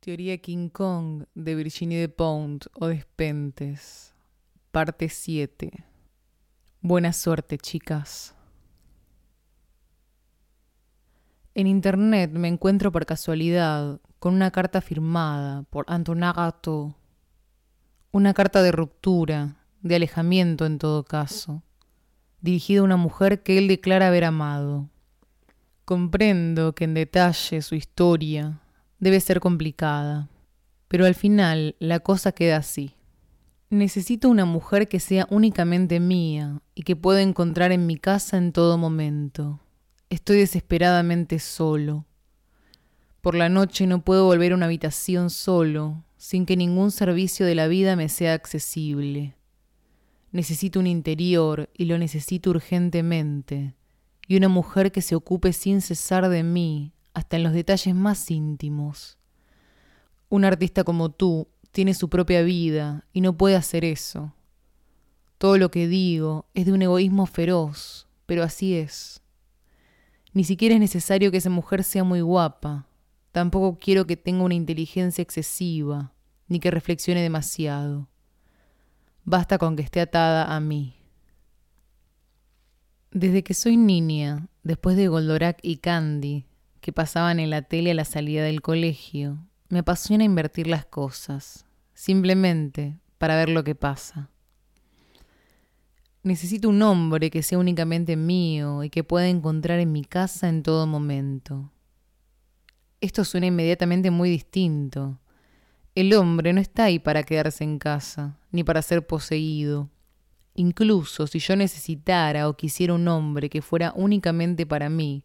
Teoría King Kong de Virginie de Pound o Despentes. Parte 7. Buena suerte, chicas. En internet me encuentro por casualidad con una carta firmada por Antonin Artaud. Una carta de ruptura, de alejamiento en todo caso, dirigida a una mujer que él declara haber amado. Comprendo que en detalle su historia debe ser complicada, pero al final la cosa queda así. Necesito una mujer que sea únicamente mía y que pueda encontrar en mi casa en todo momento. Estoy desesperadamente solo. Por la noche no puedo volver a una habitación solo, sin que ningún servicio de la vida me sea accesible. Necesito un interior y lo necesito urgentemente, y una mujer que se ocupe sin cesar de mí, hasta en los detalles más íntimos. Un artista como tú tiene su propia vida y no puede hacer eso. Todo lo que digo es de un egoísmo feroz, pero así es. Ni siquiera es necesario que esa mujer sea muy guapa, tampoco quiero que tenga una inteligencia excesiva, ni que reflexione demasiado. Basta con que esté atada a mí. Desde que soy niña, después de Goldorak y Candy, que pasaban en la tele a la salida del colegio, me apasiona invertir las cosas, simplemente para ver lo que pasa. Necesito un hombre que sea únicamente mío y que pueda encontrar en mi casa en todo momento. Esto suena inmediatamente muy distinto. El hombre no está ahí para quedarse en casa, ni para ser poseído. Incluso si yo necesitara o quisiera un hombre que fuera únicamente para mí,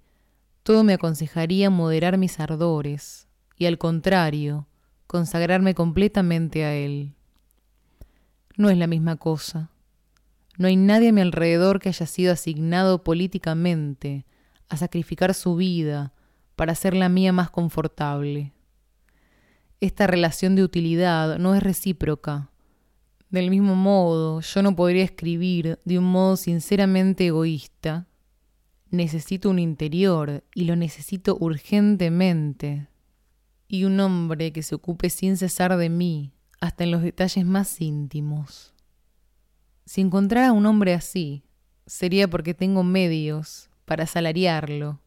todo me aconsejaría moderar mis ardores y al contrario, consagrarme completamente a Él. No es la misma cosa. No hay nadie a mi alrededor que haya sido asignado políticamente a sacrificar su vida para hacer la mía más confortable. Esta relación de utilidad no es recíproca. Del mismo modo, yo no podría escribir de un modo sinceramente egoísta Necesito un interior y lo necesito urgentemente. Y un hombre que se ocupe sin cesar de mí, hasta en los detalles más íntimos. Si encontrara un hombre así, sería porque tengo medios para salariarlo.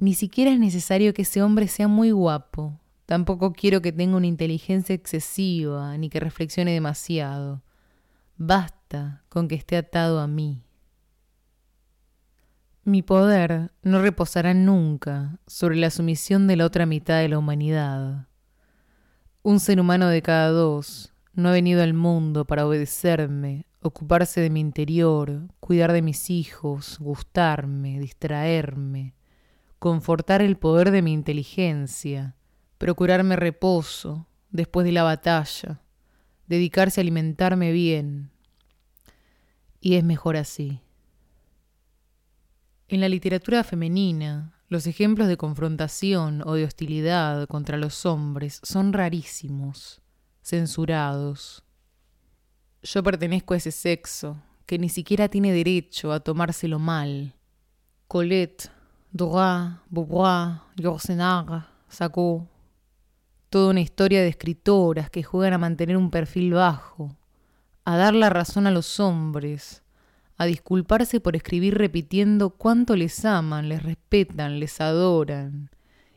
Ni siquiera es necesario que ese hombre sea muy guapo. Tampoco quiero que tenga una inteligencia excesiva ni que reflexione demasiado. Basta con que esté atado a mí. Mi poder no reposará nunca sobre la sumisión de la otra mitad de la humanidad. Un ser humano de cada dos no ha venido al mundo para obedecerme, ocuparse de mi interior, cuidar de mis hijos, gustarme, distraerme, confortar el poder de mi inteligencia, procurarme reposo después de la batalla, dedicarse a alimentarme bien. Y es mejor así. En la literatura femenina, los ejemplos de confrontación o de hostilidad contra los hombres son rarísimos, censurados. Yo pertenezco a ese sexo que ni siquiera tiene derecho a tomárselo mal. Colette, Dora, Beauvoir, Yourcenar, Sacó. Toda una historia de escritoras que juegan a mantener un perfil bajo, a dar la razón a los hombres, a disculparse por escribir repitiendo cuánto les aman, les respetan, les adoran,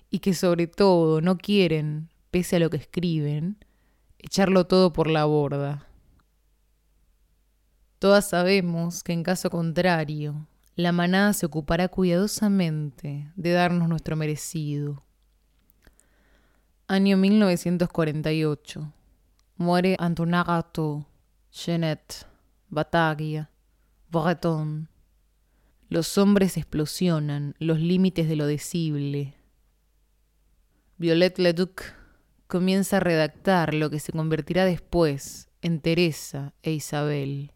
y que sobre todo no quieren, pese a lo que escriben, echarlo todo por la borda. Todas sabemos que en caso contrario, la manada se ocupará cuidadosamente de darnos nuestro merecido. Año 1948. Muere Antonagato, Jeanette, Bataglia, Breton. Los hombres explosionan los límites de lo decible. Violette Leduc comienza a redactar lo que se convertirá después en Teresa e Isabel,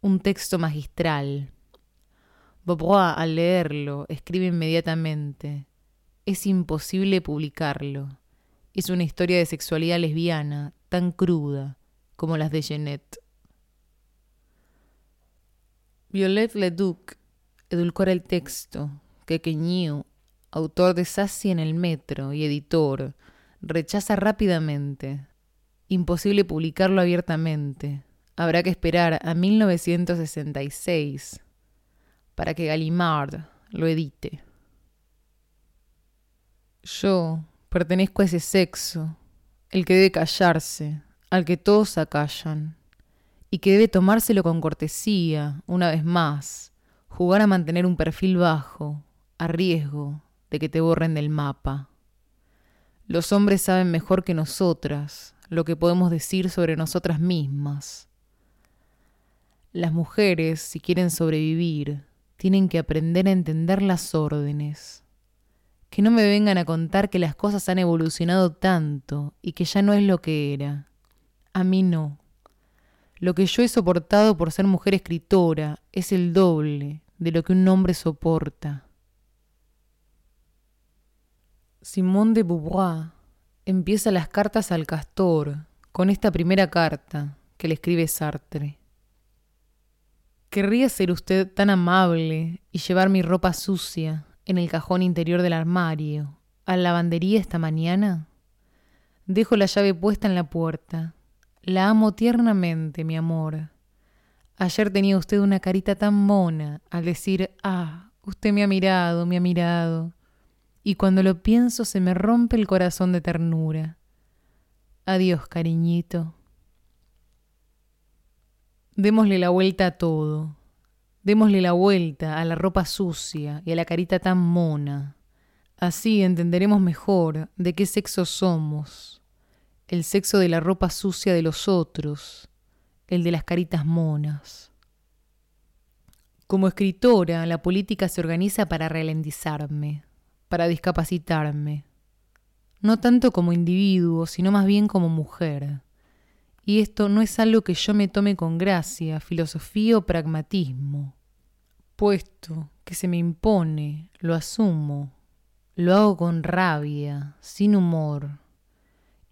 un texto magistral. Beauvoir, al leerlo, escribe inmediatamente: Es imposible publicarlo. Es una historia de sexualidad lesbiana tan cruda como las de Jeanette. Violette Leduc edulcora el texto que Queñiu, autor de Sassy en el metro y editor, rechaza rápidamente. Imposible publicarlo abiertamente. Habrá que esperar a 1966 para que Gallimard lo edite. Yo pertenezco a ese sexo, el que debe callarse, al que todos acallan, y que debe tomárselo con cortesía, una vez más, jugar a mantener un perfil bajo, a riesgo de que te borren del mapa. Los hombres saben mejor que nosotras lo que podemos decir sobre nosotras mismas. Las mujeres, si quieren sobrevivir, tienen que aprender a entender las órdenes. Que no me vengan a contar que las cosas han evolucionado tanto y que ya no es lo que era. A mí no. Lo que yo he soportado por ser mujer escritora es el doble de lo que un hombre soporta. Simone de Beauvoir empieza las cartas al castor con esta primera carta que le escribe Sartre. ¿Querría ser usted tan amable y llevar mi ropa sucia en el cajón interior del armario a la lavandería esta mañana? Dejo la llave puesta en la puerta. La amo tiernamente, mi amor. Ayer tenía usted una carita tan mona al decir, ah, usted me ha mirado, me ha mirado y cuando lo pienso se me rompe el corazón de ternura. Adiós, cariñito. Démosle la vuelta a todo. Démosle la vuelta a la ropa sucia y a la carita tan mona. Así entenderemos mejor de qué sexo somos. El sexo de la ropa sucia de los otros, el de las caritas monas. Como escritora, la política se organiza para ralentizarme, para discapacitarme, no tanto como individuo, sino más bien como mujer. Y esto no es algo que yo me tome con gracia, filosofía o pragmatismo. Puesto que se me impone, lo asumo, lo hago con rabia, sin humor.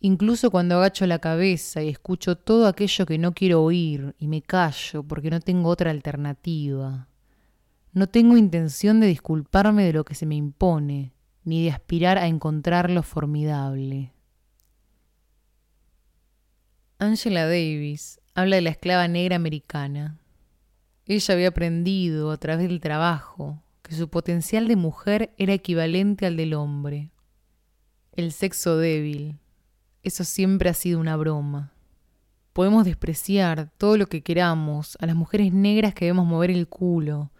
Incluso cuando agacho la cabeza y escucho todo aquello que no quiero oír y me callo porque no tengo otra alternativa. No tengo intención de disculparme de lo que se me impone, ni de aspirar a encontrarlo formidable. Angela Davis habla de la esclava negra americana. Ella había aprendido a través del trabajo que su potencial de mujer era equivalente al del hombre. El sexo débil, eso siempre ha sido una broma. Podemos despreciar todo lo que queramos a las mujeres negras que vemos mover el culo,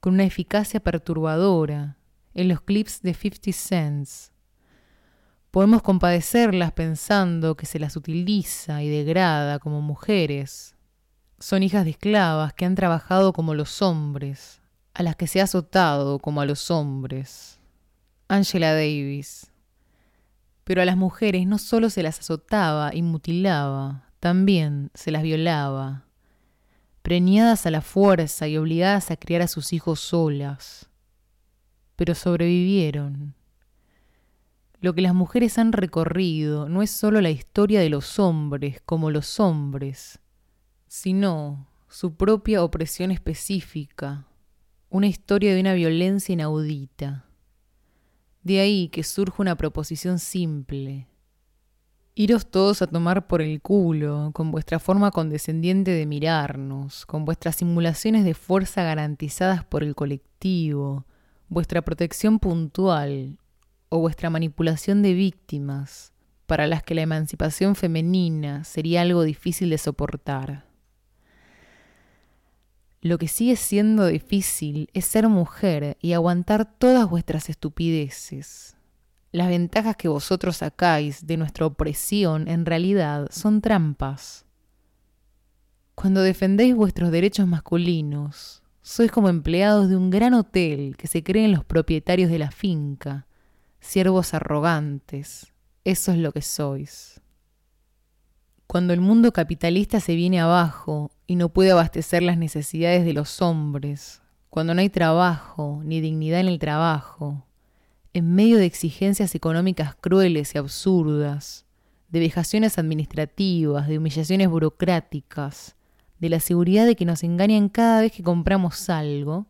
con una eficacia perturbadora en los clips de 50 Cents. Podemos compadecerlas pensando que se las utiliza y degrada como mujeres. Son hijas de esclavas que han trabajado como los hombres, a las que se ha azotado como a los hombres. Angela Davis. Pero a las mujeres no solo se las azotaba y mutilaba, también se las violaba preñadas a la fuerza y obligadas a criar a sus hijos solas. Pero sobrevivieron. Lo que las mujeres han recorrido no es solo la historia de los hombres como los hombres, sino su propia opresión específica, una historia de una violencia inaudita. De ahí que surge una proposición simple, Iros todos a tomar por el culo, con vuestra forma condescendiente de mirarnos, con vuestras simulaciones de fuerza garantizadas por el colectivo, vuestra protección puntual o vuestra manipulación de víctimas, para las que la emancipación femenina sería algo difícil de soportar. Lo que sigue siendo difícil es ser mujer y aguantar todas vuestras estupideces, las ventajas que vosotros sacáis de nuestra opresión en realidad son trampas. Cuando defendéis vuestros derechos masculinos, sois como empleados de un gran hotel que se creen los propietarios de la finca, siervos arrogantes. Eso es lo que sois. Cuando el mundo capitalista se viene abajo y no puede abastecer las necesidades de los hombres, cuando no hay trabajo ni dignidad en el trabajo, en medio de exigencias económicas crueles y absurdas, de vejaciones administrativas, de humillaciones burocráticas, de la seguridad de que nos engañan cada vez que compramos algo,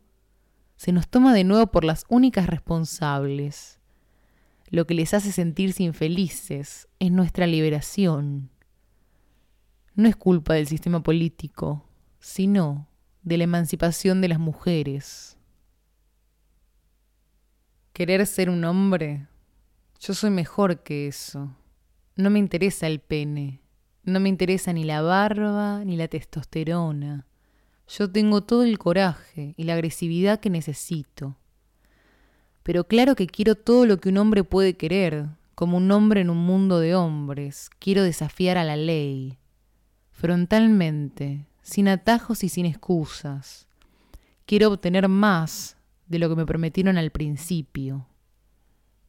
se nos toma de nuevo por las únicas responsables, lo que les hace sentirse infelices, es nuestra liberación. No es culpa del sistema político, sino de la emancipación de las mujeres. Querer ser un hombre, yo soy mejor que eso. No me interesa el pene, no me interesa ni la barba ni la testosterona. Yo tengo todo el coraje y la agresividad que necesito. Pero claro que quiero todo lo que un hombre puede querer, como un hombre en un mundo de hombres. Quiero desafiar a la ley, frontalmente, sin atajos y sin excusas. Quiero obtener más de lo que me prometieron al principio.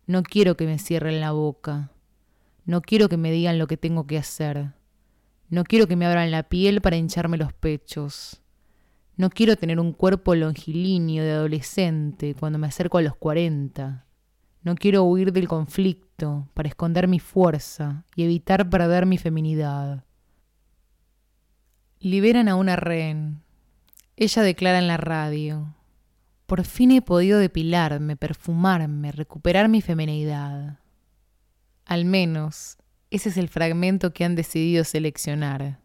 No quiero que me cierren la boca. No quiero que me digan lo que tengo que hacer. No quiero que me abran la piel para hincharme los pechos. No quiero tener un cuerpo longilíneo de adolescente cuando me acerco a los cuarenta. No quiero huir del conflicto para esconder mi fuerza y evitar perder mi feminidad. Liberan a una rehén. Ella declara en la radio. Por fin he podido depilarme, perfumarme, recuperar mi feminidad. Al menos, ese es el fragmento que han decidido seleccionar.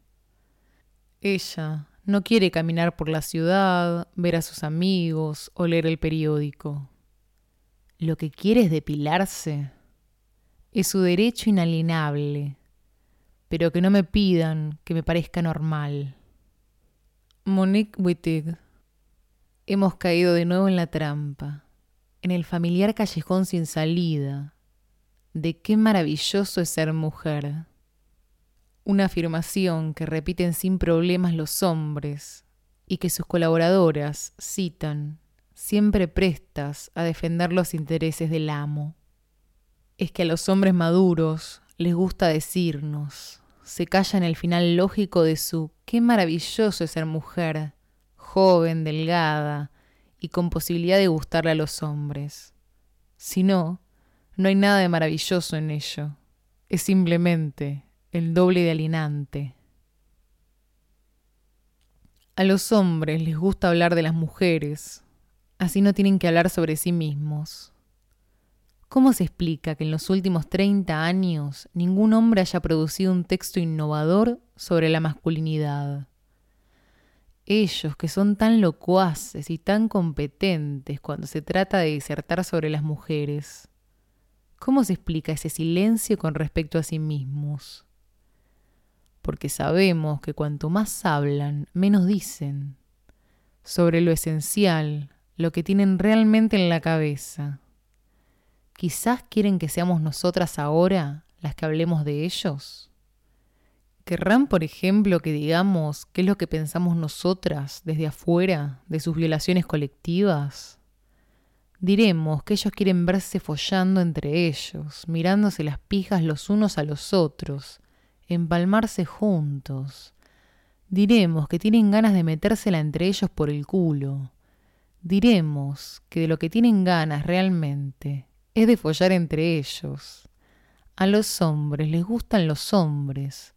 Ella, no quiere caminar por la ciudad, ver a sus amigos o leer el periódico. Lo que quiere es depilarse. Es su derecho inalienable, pero que no me pidan que me parezca normal. Monique Wittig. Hemos caído de nuevo en la trampa, en el familiar callejón sin salida. De qué maravilloso es ser mujer una afirmación que repiten sin problemas los hombres y que sus colaboradoras citan, siempre prestas a defender los intereses del amo. Es que a los hombres maduros les gusta decirnos, se callan el final lógico de su qué maravilloso es ser mujer, joven, delgada y con posibilidad de gustarle a los hombres. Si no, no hay nada de maravilloso en ello. Es simplemente el doble de alienante. A los hombres les gusta hablar de las mujeres, así no tienen que hablar sobre sí mismos. ¿Cómo se explica que en los últimos 30 años ningún hombre haya producido un texto innovador sobre la masculinidad? Ellos, que son tan locuaces y tan competentes cuando se trata de disertar sobre las mujeres, ¿cómo se explica ese silencio con respecto a sí mismos? porque sabemos que cuanto más hablan, menos dicen sobre lo esencial, lo que tienen realmente en la cabeza. Quizás quieren que seamos nosotras ahora las que hablemos de ellos. ¿Querrán, por ejemplo, que digamos qué es lo que pensamos nosotras desde afuera de sus violaciones colectivas? Diremos que ellos quieren verse follando entre ellos, mirándose las pijas los unos a los otros, empalmarse juntos. Diremos que tienen ganas de metérsela entre ellos por el culo. Diremos que de lo que tienen ganas realmente es de follar entre ellos. A los hombres les gustan los hombres.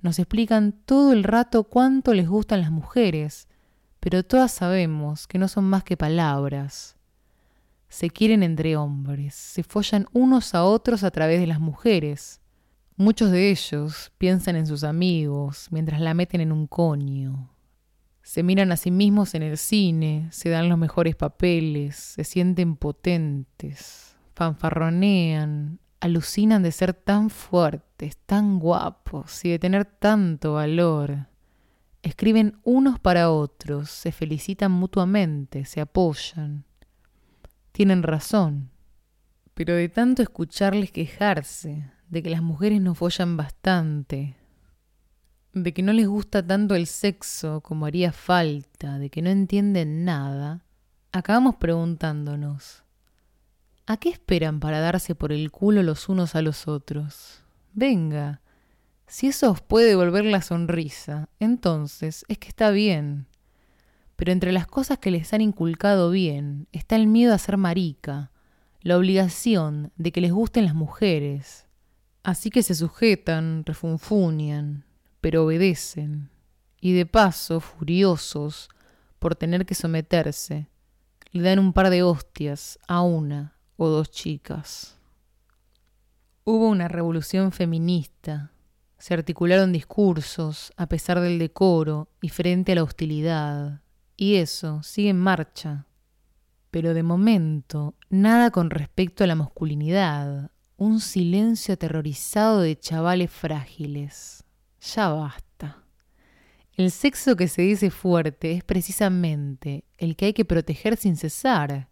Nos explican todo el rato cuánto les gustan las mujeres, pero todas sabemos que no son más que palabras. Se quieren entre hombres, se follan unos a otros a través de las mujeres. Muchos de ellos piensan en sus amigos mientras la meten en un coño. Se miran a sí mismos en el cine, se dan los mejores papeles, se sienten potentes, fanfarronean, alucinan de ser tan fuertes, tan guapos y de tener tanto valor. Escriben unos para otros, se felicitan mutuamente, se apoyan. Tienen razón, pero de tanto escucharles quejarse, de que las mujeres no follan bastante, de que no les gusta tanto el sexo como haría falta, de que no entienden nada, acabamos preguntándonos, ¿a qué esperan para darse por el culo los unos a los otros? Venga, si eso os puede devolver la sonrisa, entonces es que está bien. Pero entre las cosas que les han inculcado bien está el miedo a ser marica, la obligación de que les gusten las mujeres, Así que se sujetan, refunfunian, pero obedecen, y de paso, furiosos por tener que someterse, le dan un par de hostias a una o dos chicas. Hubo una revolución feminista. Se articularon discursos a pesar del decoro y frente a la hostilidad. Y eso sigue en marcha. Pero de momento, nada con respecto a la masculinidad. Un silencio aterrorizado de chavales frágiles. Ya basta. El sexo que se dice fuerte es precisamente el que hay que proteger sin cesar,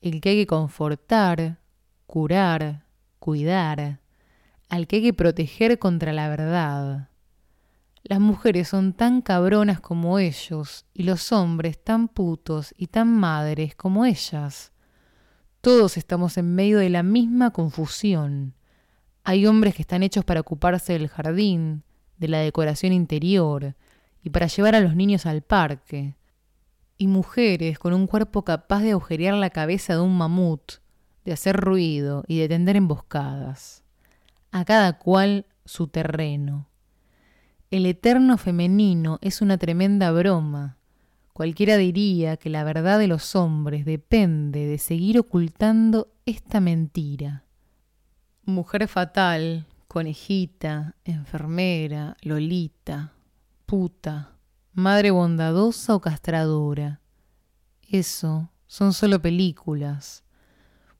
el que hay que confortar, curar, cuidar, al que hay que proteger contra la verdad. Las mujeres son tan cabronas como ellos y los hombres tan putos y tan madres como ellas. Todos estamos en medio de la misma confusión. Hay hombres que están hechos para ocuparse del jardín, de la decoración interior y para llevar a los niños al parque. Y mujeres con un cuerpo capaz de agujerear la cabeza de un mamut de hacer ruido y de tender emboscadas. A cada cual su terreno. El eterno femenino es una tremenda broma. Cualquiera diría que la verdad de los hombres depende de seguir ocultando esta mentira. Mujer fatal, conejita, enfermera, lolita, puta, madre bondadosa o castradora. Eso son solo películas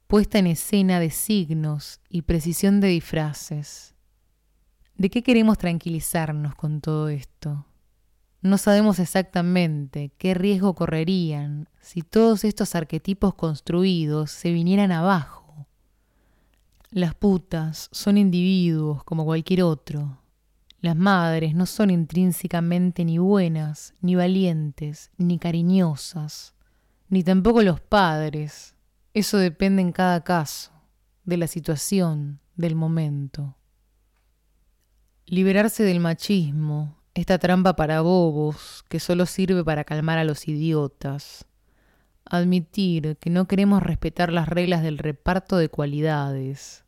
puesta en escena de signos y precisión de disfraces. ¿De qué queremos tranquilizarnos con todo esto? No sabemos exactamente qué riesgo correrían si todos estos arquetipos construidos se vinieran abajo. Las putas son individuos como cualquier otro. Las madres no son intrínsecamente ni buenas, ni valientes, ni cariñosas, ni tampoco los padres, eso depende en cada caso, de la situación, del momento. Liberarse del machismo, esta trampa para bobos que solo sirve para calmar a los idiotas. Admitir que no queremos respetar las reglas del reparto de cualidades,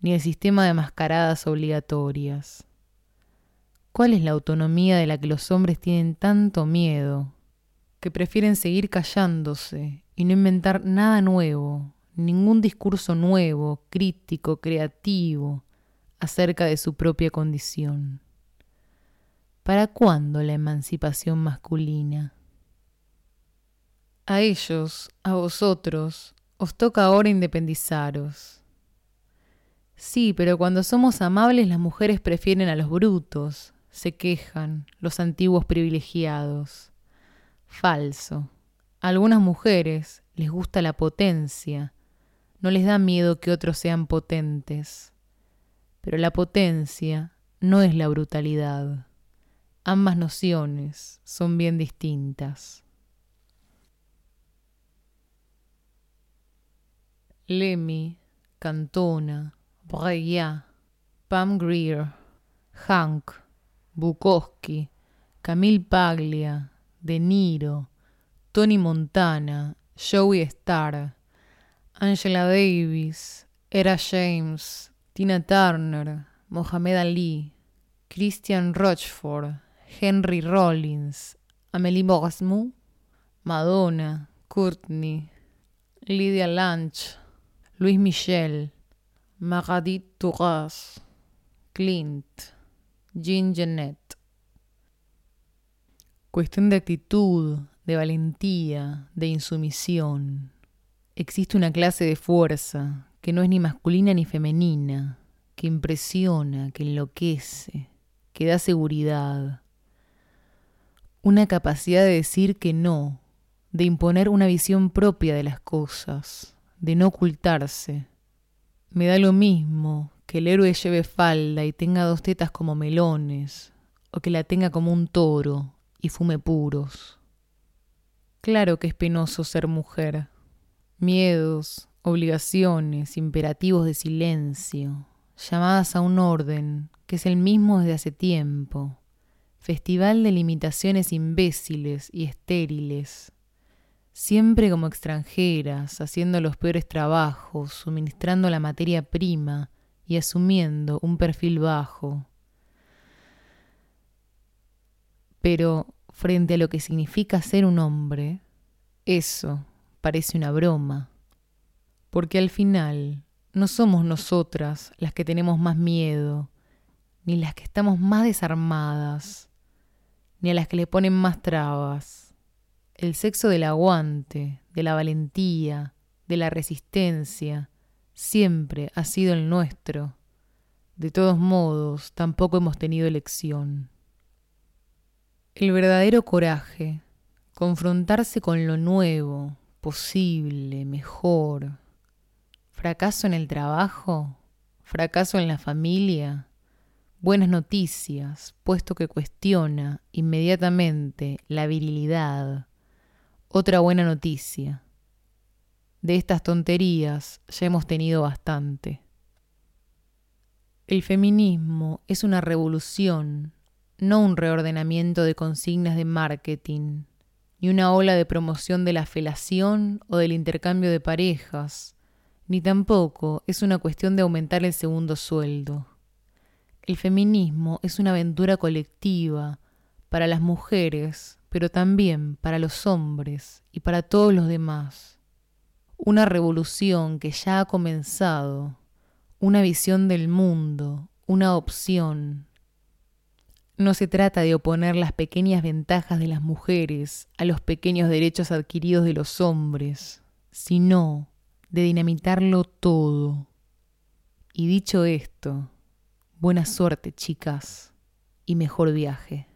ni el sistema de mascaradas obligatorias. ¿Cuál es la autonomía de la que los hombres tienen tanto miedo, que prefieren seguir callándose y no inventar nada nuevo, ningún discurso nuevo, crítico, creativo, acerca de su propia condición. ¿Para cuándo la emancipación masculina? A ellos, a vosotros, os toca ahora independizaros. Sí, pero cuando somos amables las mujeres prefieren a los brutos, se quejan, los antiguos privilegiados. Falso algunas mujeres les gusta la potencia, no les da miedo que otros sean potentes. Pero la potencia no es la brutalidad. Ambas nociones son bien distintas. Lemmy, Cantona, Breillat, Pam Greer, Hank, Bukowski, Camille Paglia, De Niro, Tony Montana, Joey Starr, Angela Davis, Era James, Tina Turner, Mohamed Ali, Christian Rochford, Henry Rollins, Amélie Bosmu, Madonna, Courtney, Lydia Lunch, Luis Michel, Magadit Touras, Clint, Jean Jeanette. Cuestión de actitud, de valentía, de insumisión. Existe una clase de fuerza que no es ni masculina ni femenina, que impresiona, que enloquece, que da seguridad. Una capacidad de decir que no, de imponer una visión propia de las cosas, de no ocultarse. Me da lo mismo que el héroe lleve falda y tenga dos tetas como melones, o que la tenga como un toro y fume puros. Claro que es penoso ser mujer. Miedos, obligaciones, imperativos de silencio, llamadas a un orden que es el mismo desde hace tiempo, festival de limitaciones imbéciles y estériles, siempre como extranjeras, haciendo los peores trabajos, suministrando la materia prima y asumiendo un perfil bajo. Pero frente a lo que significa ser un hombre, eso parece una broma, porque al final no somos nosotras las que tenemos más miedo, ni las que estamos más desarmadas, ni a las que le ponen más trabas. El sexo del aguante, de la valentía, de la resistencia, siempre ha sido el nuestro. De todos modos, tampoco hemos tenido elección. El verdadero coraje, confrontarse con lo nuevo, posible, mejor. Fracaso en el trabajo, fracaso en la familia, buenas noticias, puesto que cuestiona inmediatamente la virilidad. Otra buena noticia. De estas tonterías ya hemos tenido bastante. El feminismo es una revolución no un reordenamiento de consignas de marketing, ni una ola de promoción de la felación o del intercambio de parejas, ni tampoco es una cuestión de aumentar el segundo sueldo. El feminismo es una aventura colectiva para las mujeres, pero también para los hombres y para todos los demás. Una revolución que ya ha comenzado, una visión del mundo, una opción, no se trata de oponer las pequeñas ventajas de las mujeres a los pequeños derechos adquiridos de los hombres, sino de dinamitarlo todo. Y dicho esto, buena suerte, chicas, y mejor viaje.